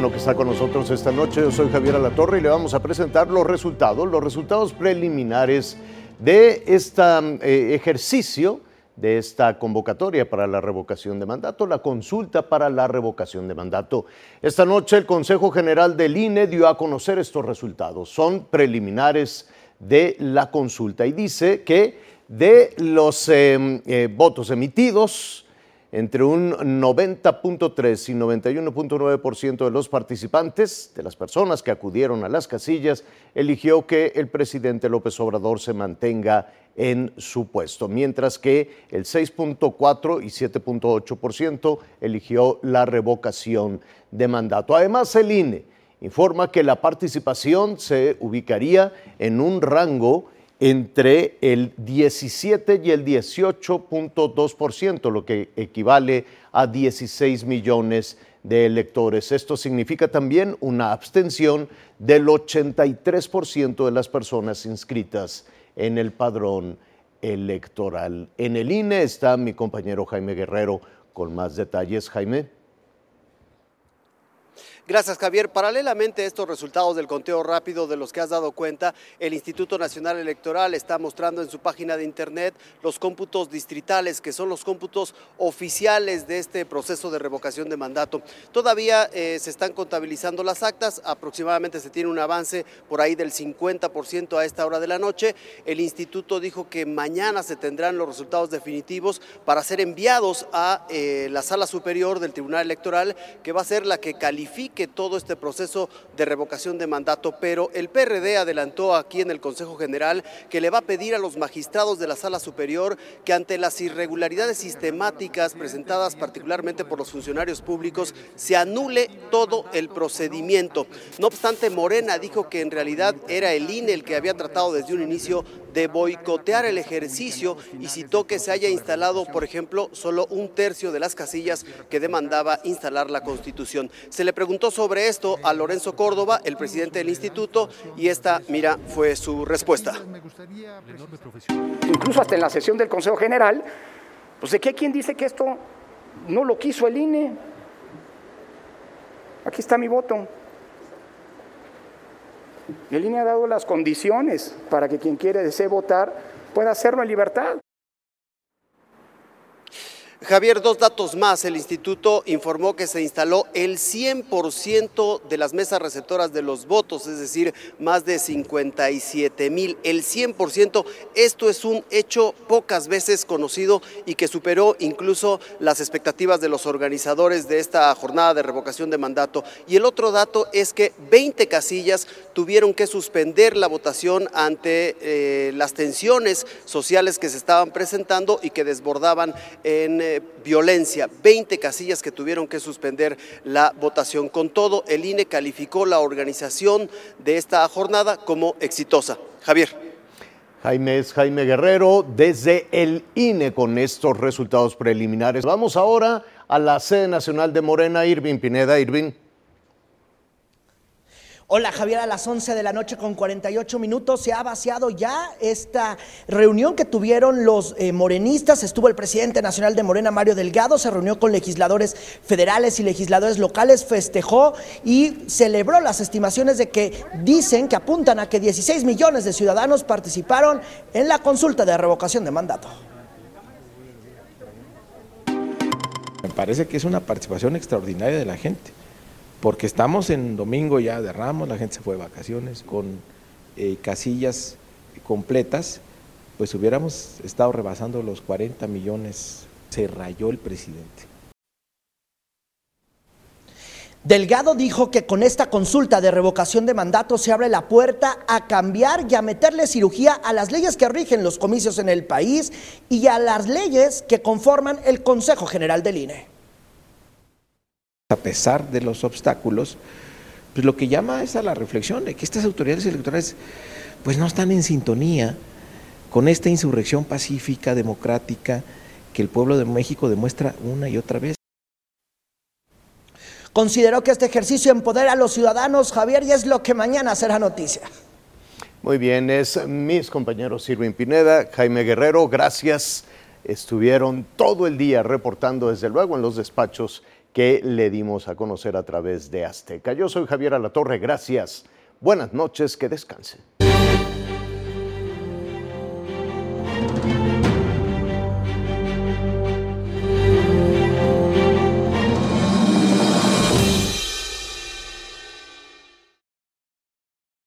bueno que está con nosotros esta noche. Yo soy Javier Alatorre y le vamos a presentar los resultados, los resultados preliminares de este ejercicio, de esta convocatoria para la revocación de mandato, la consulta para la revocación de mandato. Esta noche el Consejo General del INE dio a conocer estos resultados. Son preliminares de la consulta y dice que de los eh, eh, votos emitidos, entre un 90.3 y 91.9% de los participantes, de las personas que acudieron a las casillas, eligió que el presidente López Obrador se mantenga en su puesto, mientras que el 6.4 y 7.8% eligió la revocación de mandato. Además, el INE informa que la participación se ubicaría en un rango entre el 17 y el 18.2%, lo que equivale a 16 millones de electores. Esto significa también una abstención del 83% de las personas inscritas en el padrón electoral. En el INE está mi compañero Jaime Guerrero con más detalles. Jaime. Gracias, Javier. Paralelamente a estos resultados del conteo rápido de los que has dado cuenta, el Instituto Nacional Electoral está mostrando en su página de internet los cómputos distritales, que son los cómputos oficiales de este proceso de revocación de mandato. Todavía eh, se están contabilizando las actas, aproximadamente se tiene un avance por ahí del 50% a esta hora de la noche. El instituto dijo que mañana se tendrán los resultados definitivos para ser enviados a eh, la sala superior del Tribunal Electoral, que va a ser la que califique todo este proceso de revocación de mandato, pero el PRD adelantó aquí en el Consejo General que le va a pedir a los magistrados de la Sala Superior que ante las irregularidades sistemáticas presentadas particularmente por los funcionarios públicos se anule todo el procedimiento. No obstante, Morena dijo que en realidad era el INE el que había tratado desde un inicio de boicotear el ejercicio y citó que se haya instalado, por ejemplo, solo un tercio de las casillas que demandaba instalar la Constitución. Se le preguntó sobre esto a Lorenzo Córdoba, el presidente del instituto, y esta, mira, fue su respuesta. Incluso hasta en la sesión del Consejo General, pues de qué quién dice que esto no lo quiso el INE. Aquí está mi voto. El INE ha dado las condiciones para que quien quiere desee votar pueda hacerlo en libertad. Javier, dos datos más. El instituto informó que se instaló el 100% de las mesas receptoras de los votos, es decir, más de 57 mil. El 100%, esto es un hecho pocas veces conocido y que superó incluso las expectativas de los organizadores de esta jornada de revocación de mandato. Y el otro dato es que 20 casillas tuvieron que suspender la votación ante eh, las tensiones sociales que se estaban presentando y que desbordaban en violencia, 20 casillas que tuvieron que suspender la votación. Con todo, el INE calificó la organización de esta jornada como exitosa. Javier. Jaime es Jaime Guerrero desde el INE con estos resultados preliminares. Vamos ahora a la sede nacional de Morena, Irving Pineda. Irving. Hola Javier, a las 11 de la noche con 48 minutos se ha vaciado ya esta reunión que tuvieron los eh, morenistas. Estuvo el presidente nacional de Morena, Mario Delgado, se reunió con legisladores federales y legisladores locales, festejó y celebró las estimaciones de que dicen que apuntan a que 16 millones de ciudadanos participaron en la consulta de revocación de mandato. Me parece que es una participación extraordinaria de la gente porque estamos en domingo ya de Ramos, la gente se fue de vacaciones, con eh, casillas completas, pues hubiéramos estado rebasando los 40 millones, se rayó el presidente. Delgado dijo que con esta consulta de revocación de mandato se abre la puerta a cambiar y a meterle cirugía a las leyes que rigen los comicios en el país y a las leyes que conforman el Consejo General del INE a pesar de los obstáculos, pues lo que llama es a la reflexión de que estas autoridades electorales pues no están en sintonía con esta insurrección pacífica, democrática, que el pueblo de México demuestra una y otra vez. Consideró que este ejercicio empodera a los ciudadanos, Javier, y es lo que mañana será noticia. Muy bien, es mis compañeros Sirvin Pineda, Jaime Guerrero, gracias. Estuvieron todo el día reportando, desde luego, en los despachos que le dimos a conocer a través de Azteca. Yo soy Javier Alatorre, gracias. Buenas noches, que descanse.